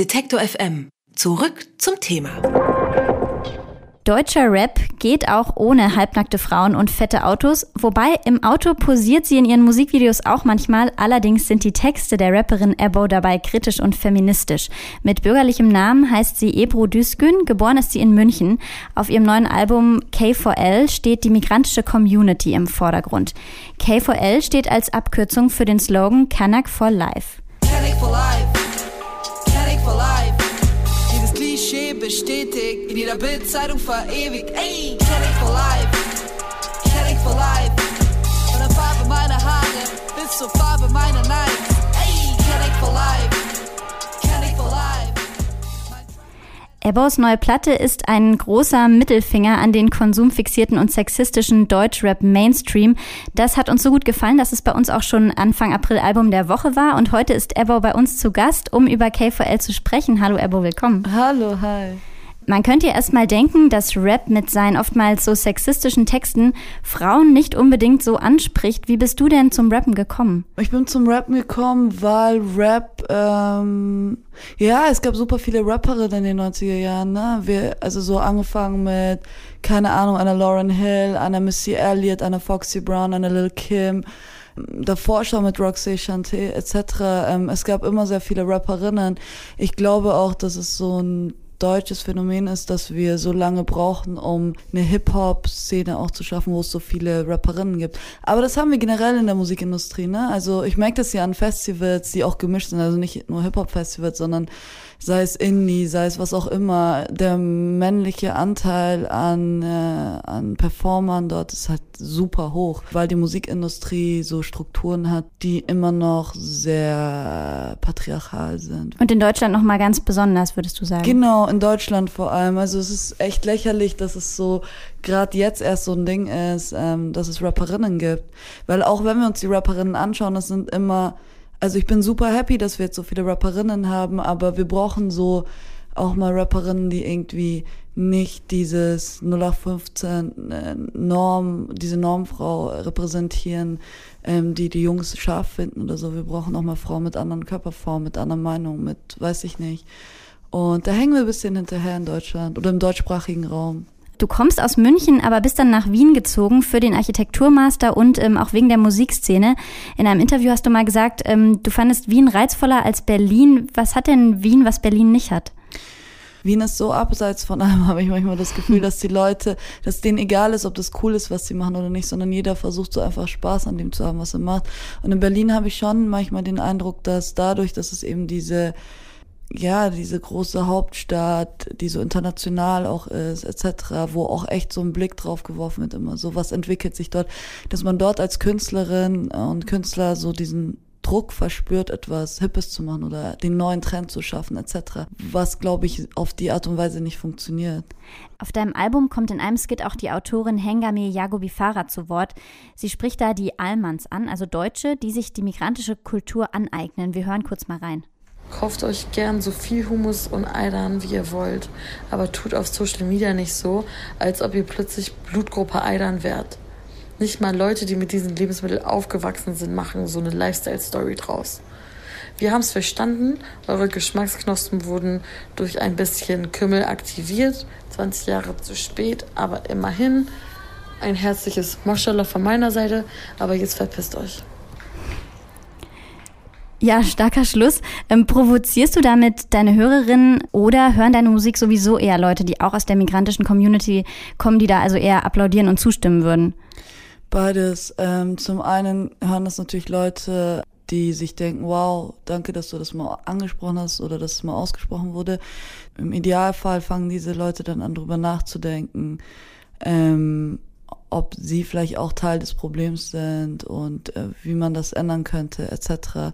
Detektor FM. Zurück zum Thema. Deutscher Rap geht auch ohne halbnackte Frauen und fette Autos, wobei im Auto posiert sie in ihren Musikvideos auch manchmal, allerdings sind die Texte der Rapperin Ebo dabei kritisch und feministisch. Mit bürgerlichem Namen heißt sie Ebru Düsgün, geboren ist sie in München. Auf ihrem neuen Album K4L steht die migrantische Community im Vordergrund. K4L steht als Abkürzung für den Slogan Kanak for Life. Bestätigt, in jeder Bildzeitung verewigt. Ey, Kenneck for life, Kenneck for life. Von der Farbe meiner Haare bis zur Farbe meiner Nights. Ey, Kenneck for life. Ebos neue Platte ist ein großer Mittelfinger an den konsumfixierten und sexistischen Deutschrap Mainstream. Das hat uns so gut gefallen, dass es bei uns auch schon Anfang April Album der Woche war. Und heute ist Ebo bei uns zu Gast, um über K4L zu sprechen. Hallo Ebo, willkommen. Hallo, hi. Man könnte ja erstmal denken, dass Rap mit seinen oftmals so sexistischen Texten Frauen nicht unbedingt so anspricht. Wie bist du denn zum Rappen gekommen? Ich bin zum Rappen gekommen, weil Rap, ähm, ja, es gab super viele Rapperinnen in den 90er Jahren, ne? Wir, also so angefangen mit, keine Ahnung, einer Lauren Hill, einer Missy Elliott, einer Foxy Brown, einer Lil Kim davor schon mit Roxy Chanté etc. Ähm, es gab immer sehr viele Rapperinnen. Ich glaube auch, dass es so ein deutsches Phänomen ist, dass wir so lange brauchen, um eine Hip-Hop-Szene auch zu schaffen, wo es so viele Rapperinnen gibt. Aber das haben wir generell in der Musikindustrie, ne? Also ich merke das ja an Festivals, die auch gemischt sind, also nicht nur Hip-Hop-Festivals, sondern sei es Indie, sei es was auch immer, der männliche Anteil an, äh, an Performern dort ist halt super hoch, weil die Musikindustrie so Strukturen hat, die immer noch sehr patriarchal sind. Und in Deutschland nochmal ganz besonders, würdest du sagen? Genau, in Deutschland vor allem. Also es ist echt lächerlich, dass es so gerade jetzt erst so ein Ding ist, ähm, dass es Rapperinnen gibt. Weil auch wenn wir uns die Rapperinnen anschauen, das sind immer also ich bin super happy, dass wir jetzt so viele Rapperinnen haben, aber wir brauchen so auch mal Rapperinnen, die irgendwie nicht dieses 0815 äh, Norm, diese Normfrau repräsentieren, ähm, die die Jungs scharf finden oder so. Wir brauchen auch mal Frauen mit anderen Körperformen, mit anderen Meinungen, mit weiß ich nicht. Und da hängen wir ein bisschen hinterher in Deutschland oder im deutschsprachigen Raum. Du kommst aus München, aber bist dann nach Wien gezogen für den Architekturmaster und ähm, auch wegen der Musikszene. In einem Interview hast du mal gesagt, ähm, du fandest Wien reizvoller als Berlin. Was hat denn Wien, was Berlin nicht hat? Wien ist so abseits von allem, habe ich manchmal das Gefühl, dass die Leute, dass denen egal ist, ob das cool ist, was sie machen oder nicht, sondern jeder versucht so einfach Spaß an dem zu haben, was er macht. Und in Berlin habe ich schon manchmal den Eindruck, dass dadurch, dass es eben diese ja, diese große Hauptstadt, die so international auch ist, etc., wo auch echt so ein Blick drauf geworfen wird immer, so was entwickelt sich dort, dass man dort als Künstlerin und Künstler so diesen Druck verspürt, etwas Hippes zu machen oder den neuen Trend zu schaffen, etc., was, glaube ich, auf die Art und Weise nicht funktioniert. Auf deinem Album kommt in einem Skit auch die Autorin Hengame Yagobifara zu Wort. Sie spricht da die Almans an, also Deutsche, die sich die migrantische Kultur aneignen. Wir hören kurz mal rein. Kauft euch gern so viel Hummus und Eidern, wie ihr wollt, aber tut auf Social Media nicht so, als ob ihr plötzlich Blutgruppe Eidern wärt. Nicht mal Leute, die mit diesen Lebensmitteln aufgewachsen sind, machen so eine Lifestyle-Story draus. Wir haben es verstanden, eure Geschmacksknospen wurden durch ein bisschen Kümmel aktiviert, 20 Jahre zu spät, aber immerhin ein herzliches Moschallah von meiner Seite, aber jetzt verpisst euch. Ja, starker Schluss. Ähm, provozierst du damit deine Hörerinnen oder hören deine Musik sowieso eher Leute, die auch aus der migrantischen Community kommen, die da also eher applaudieren und zustimmen würden? Beides. Ähm, zum einen hören das natürlich Leute, die sich denken, wow, danke, dass du das mal angesprochen hast oder dass es mal ausgesprochen wurde. Im Idealfall fangen diese Leute dann an, drüber nachzudenken, ähm, ob sie vielleicht auch Teil des Problems sind und äh, wie man das ändern könnte, etc.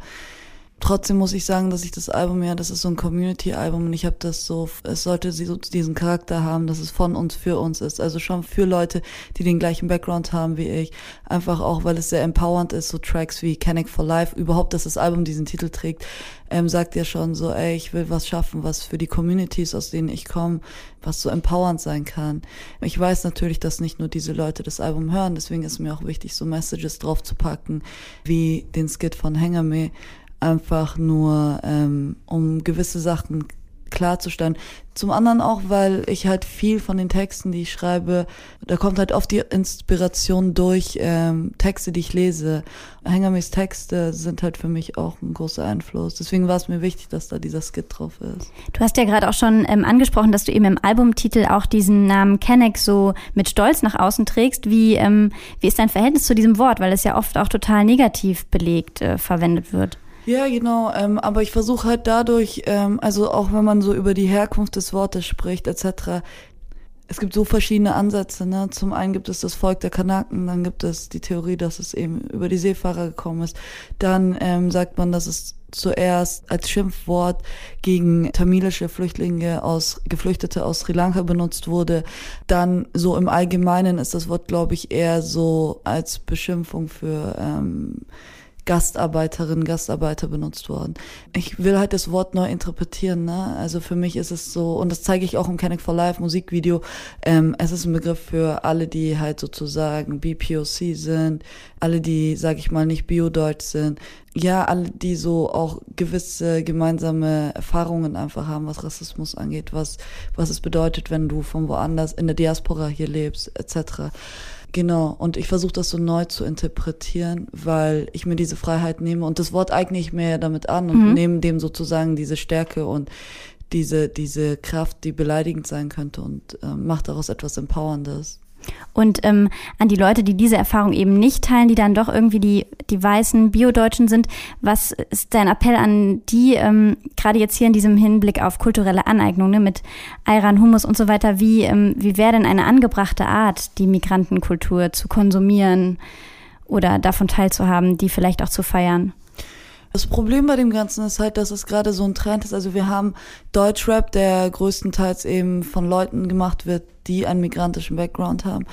Trotzdem muss ich sagen, dass ich das Album ja, das ist so ein Community-Album und ich habe das so, es sollte so diesen Charakter haben, dass es von uns für uns ist. Also schon für Leute, die den gleichen Background haben wie ich. Einfach auch, weil es sehr empowernd ist, so Tracks wie Canic for Life, überhaupt, dass das Album diesen Titel trägt, ähm, sagt ja schon so, ey, ich will was schaffen, was für die Communities, aus denen ich komme, was so empowernd sein kann. Ich weiß natürlich, dass nicht nur diese Leute das Album hören, deswegen ist mir auch wichtig, so Messages drauf zu packen, wie den Skit von Hangame einfach nur, ähm, um gewisse Sachen klarzustellen. Zum anderen auch, weil ich halt viel von den Texten, die ich schreibe, da kommt halt oft die Inspiration durch ähm, Texte, die ich lese. Hengamis Texte sind halt für mich auch ein großer Einfluss. Deswegen war es mir wichtig, dass da dieser Skit drauf ist. Du hast ja gerade auch schon ähm, angesprochen, dass du eben im Albumtitel auch diesen Namen Kenneck so mit Stolz nach außen trägst. Wie, ähm, wie ist dein Verhältnis zu diesem Wort? Weil es ja oft auch total negativ belegt äh, verwendet wird. Ja, genau. Ähm, aber ich versuche halt dadurch, ähm, also auch wenn man so über die Herkunft des Wortes spricht, etc., es gibt so verschiedene Ansätze. Ne? Zum einen gibt es das Volk der Kanaken, dann gibt es die Theorie, dass es eben über die Seefahrer gekommen ist. Dann ähm, sagt man, dass es zuerst als Schimpfwort gegen tamilische Flüchtlinge aus Geflüchtete aus Sri Lanka benutzt wurde. Dann so im Allgemeinen ist das Wort, glaube ich, eher so als Beschimpfung für ähm, Gastarbeiterin, Gastarbeiter benutzt worden. Ich will halt das Wort neu interpretieren, ne? Also für mich ist es so, und das zeige ich auch im Canic for Life Musikvideo, ähm, es ist ein Begriff für alle, die halt sozusagen BPOC sind, alle, die, sag ich mal, nicht Bio-Deutsch sind, ja, alle, die so auch gewisse gemeinsame Erfahrungen einfach haben, was Rassismus angeht, was, was es bedeutet, wenn du von woanders in der Diaspora hier lebst, etc. Genau, und ich versuche das so neu zu interpretieren, weil ich mir diese Freiheit nehme und das Wort eigne ich mir ja damit an und mhm. nehme dem sozusagen diese Stärke und diese, diese Kraft, die beleidigend sein könnte und äh, mache daraus etwas Empowerndes. Und ähm, an die Leute, die diese Erfahrung eben nicht teilen, die dann doch irgendwie die, die weißen Biodeutschen sind, was ist dein Appell an die, ähm, gerade jetzt hier in diesem Hinblick auf kulturelle Aneignung ne, mit Ayran, Humus und so weiter, wie, ähm, wie wäre denn eine angebrachte Art, die Migrantenkultur zu konsumieren oder davon teilzuhaben, die vielleicht auch zu feiern? Das Problem bei dem Ganzen ist halt, dass es gerade so ein Trend ist. Also wir haben Deutschrap, der größtenteils eben von Leuten gemacht wird, die einen migrantischen Background haben,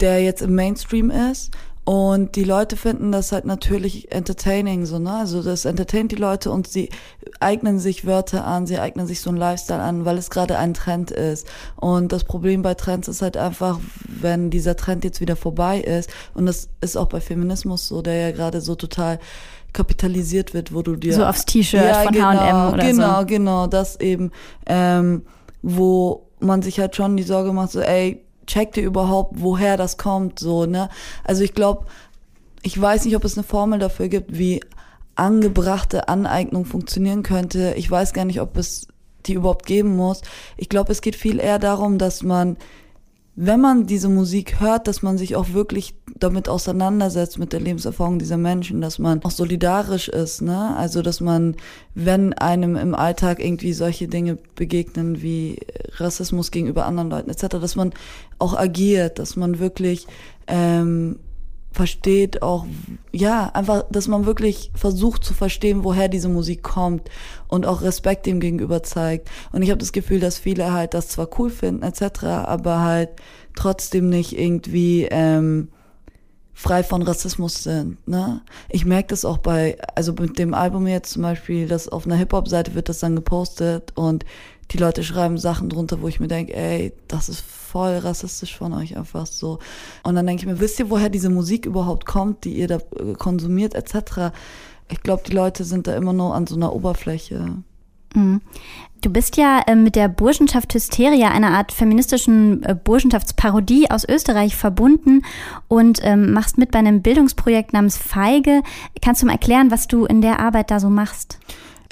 der jetzt im Mainstream ist. Und die Leute finden das halt natürlich entertaining, so, ne? Also das entertaint die Leute und sie eignen sich Wörter an, sie eignen sich so einen Lifestyle an, weil es gerade ein Trend ist. Und das Problem bei Trends ist halt einfach, wenn dieser Trend jetzt wieder vorbei ist, und das ist auch bei Feminismus so, der ja gerade so total kapitalisiert wird, wo du dir so aufs T-Shirt ja, von genau, H&M oder genau, so. Genau, genau, das eben, ähm, wo man sich halt schon die Sorge macht, so, ey, check dir überhaupt, woher das kommt, so, ne? Also ich glaube, ich weiß nicht, ob es eine Formel dafür gibt, wie angebrachte Aneignung funktionieren könnte. Ich weiß gar nicht, ob es die überhaupt geben muss. Ich glaube, es geht viel eher darum, dass man wenn man diese Musik hört, dass man sich auch wirklich damit auseinandersetzt mit der Lebenserfahrung dieser Menschen, dass man auch solidarisch ist, ne? Also, dass man, wenn einem im Alltag irgendwie solche Dinge begegnen wie Rassismus gegenüber anderen Leuten etc., dass man auch agiert, dass man wirklich ähm, versteht auch, ja, einfach, dass man wirklich versucht zu verstehen, woher diese Musik kommt und auch Respekt dem gegenüber zeigt. Und ich habe das Gefühl, dass viele halt das zwar cool finden etc., aber halt trotzdem nicht irgendwie ähm, frei von Rassismus sind. Ne? Ich merke das auch bei, also mit dem Album jetzt zum Beispiel, dass auf einer Hip-Hop-Seite wird das dann gepostet und die Leute schreiben Sachen drunter, wo ich mir denke, ey, das ist voll rassistisch von euch einfach so. Und dann denke ich mir, wisst ihr, woher diese Musik überhaupt kommt, die ihr da äh, konsumiert etc. Ich glaube, die Leute sind da immer nur an so einer Oberfläche. Mhm. Du bist ja äh, mit der Burschenschaft Hysteria, einer Art feministischen äh, Burschenschaftsparodie aus Österreich, verbunden und ähm, machst mit bei einem Bildungsprojekt namens Feige. Kannst du mal erklären, was du in der Arbeit da so machst?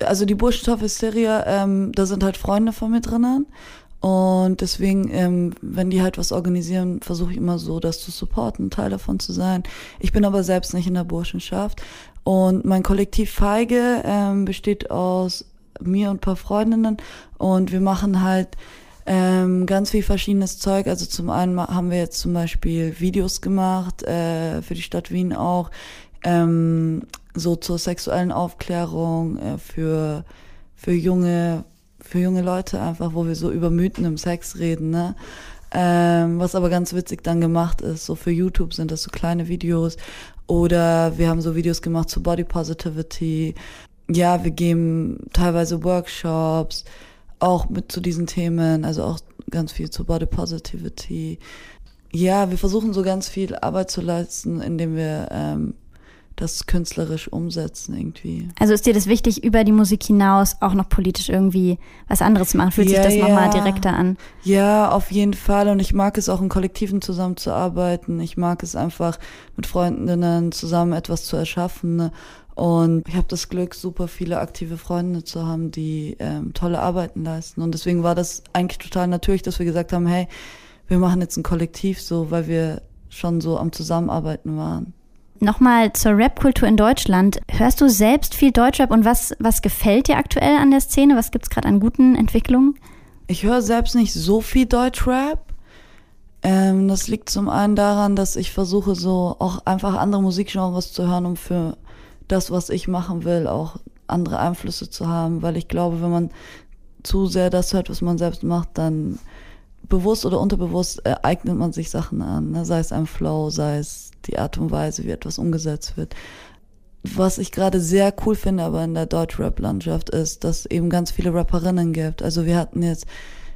Also die Burschenschaft Hysteria, ähm, da sind halt Freunde von mir drinnen und deswegen, ähm, wenn die halt was organisieren, versuche ich immer so, das zu supporten, Teil davon zu sein. Ich bin aber selbst nicht in der Burschenschaft. Und mein Kollektiv Feige ähm, besteht aus mir und ein paar Freundinnen und wir machen halt ähm, ganz viel verschiedenes Zeug. Also zum einen haben wir jetzt zum Beispiel Videos gemacht, äh, für die Stadt Wien auch, ähm, so zur sexuellen Aufklärung, äh, für, für junge für junge Leute einfach, wo wir so über Mythen im Sex reden, ne? Ähm, was aber ganz witzig dann gemacht ist, so für YouTube sind das so kleine Videos oder wir haben so Videos gemacht zu Body Positivity. Ja, wir geben teilweise Workshops auch mit zu diesen Themen, also auch ganz viel zu Body Positivity. Ja, wir versuchen so ganz viel Arbeit zu leisten, indem wir ähm, das künstlerisch umsetzen irgendwie. Also ist dir das wichtig, über die Musik hinaus auch noch politisch irgendwie was anderes zu machen? Fühlt Ja, sich das ja. nochmal direkter an? Ja, auf jeden Fall. Und ich mag es auch in Kollektiven zusammenzuarbeiten. Ich mag es einfach mit Freundinnen zusammen etwas zu erschaffen. ne? Und ich habe das Glück, super viele aktive Freunde zu haben, die ähm, tolle Arbeiten leisten. Und deswegen war das eigentlich total natürlich, dass wir gesagt haben, hey, wir machen jetzt ein Kollektiv so, weil wir schon so am Zusammenarbeiten waren. Nochmal zur Rap-Kultur in Deutschland. Hörst du selbst viel Deutschrap und was, was gefällt dir aktuell an der Szene? Was gibt's gerade an guten Entwicklungen? Ich höre selbst nicht so viel Deutschrap. Ähm, das liegt zum einen daran, dass ich versuche, so auch einfach andere Musikgenres zu hören, um für das, was ich machen will, auch andere Einflüsse zu haben. Weil ich glaube, wenn man zu sehr das hört, was man selbst macht, dann bewusst oder unterbewusst äh, eignet man sich Sachen an. Ne? Sei es ein Flow, sei es die Art und Weise, wie etwas umgesetzt wird. Was ich gerade sehr cool finde, aber in der Deutschrap-Landschaft ist, dass eben ganz viele Rapperinnen gibt. Also wir hatten jetzt,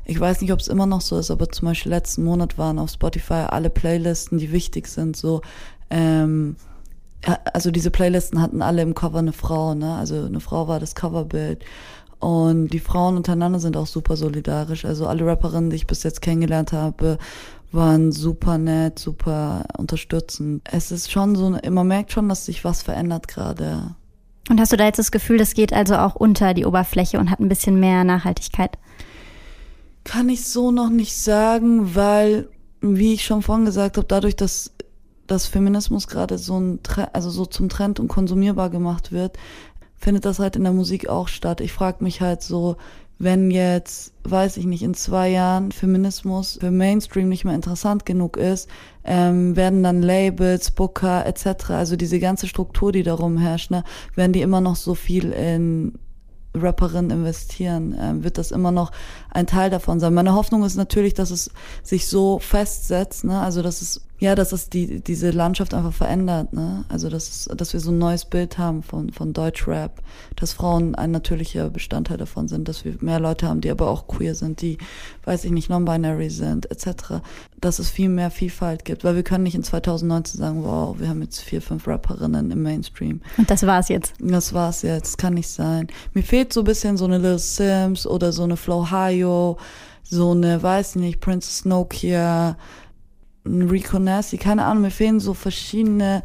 ich weiß nicht, ob es immer noch so ist, aber zum Beispiel letzten Monat waren auf Spotify alle Playlisten, die wichtig sind, so, ähm, ja, also diese Playlisten hatten alle im Cover eine Frau, ne? Also eine Frau war das Coverbild. Und die Frauen untereinander sind auch super solidarisch. Also alle Rapperinnen, die ich bis jetzt kennengelernt habe, waren super nett, super unterstützend. Es ist schon so, man merkt schon, dass sich was verändert gerade. Und hast du da jetzt das Gefühl, das geht also auch unter die Oberfläche und hat ein bisschen mehr Nachhaltigkeit? Kann ich so noch nicht sagen, weil, wie ich schon vorhin gesagt habe, dadurch, dass dass Feminismus gerade so ein also so zum Trend und konsumierbar gemacht wird, findet das halt in der Musik auch statt. Ich frage mich halt so, wenn jetzt, weiß ich nicht, in zwei Jahren Feminismus für Mainstream nicht mehr interessant genug ist, ähm, werden dann Labels, Booker etc., also diese ganze Struktur, die darum herrscht, ne, werden die immer noch so viel in Rapperinnen investieren, ähm, wird das immer noch ein Teil davon sein. Meine Hoffnung ist natürlich, dass es sich so festsetzt, ne? also dass es ja, dass es die diese Landschaft einfach verändert, ne? Also dass es, dass wir so ein neues Bild haben von von Deutschrap, dass Frauen ein natürlicher Bestandteil davon sind, dass wir mehr Leute haben, die aber auch queer sind, die, weiß ich nicht, non-binary sind, etc. Dass es viel mehr Vielfalt gibt, weil wir können nicht in 2019 sagen, wow, wir haben jetzt vier, fünf Rapperinnen im Mainstream. Und das war's jetzt. Das war's jetzt, kann nicht sein. Mir fehlt so ein bisschen so eine Lil Sims oder so eine Flo Hayo, so eine, weiß nicht, Princess Nokia, Rico Nasty, keine Ahnung, mir fehlen so verschiedene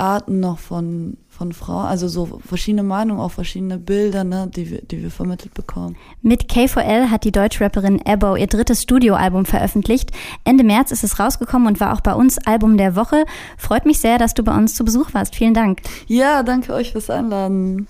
Arten noch von, von Frauen, also so verschiedene Meinungen, auch verschiedene Bilder, ne, die wir, die wir vermittelt bekommen. Mit K4L hat die Deutschrapperin Ebo ihr drittes Studioalbum veröffentlicht. Ende März ist es rausgekommen und war auch bei uns Album der Woche. Freut mich sehr, dass du bei uns zu Besuch warst. Vielen Dank. Ja, danke euch fürs Einladen.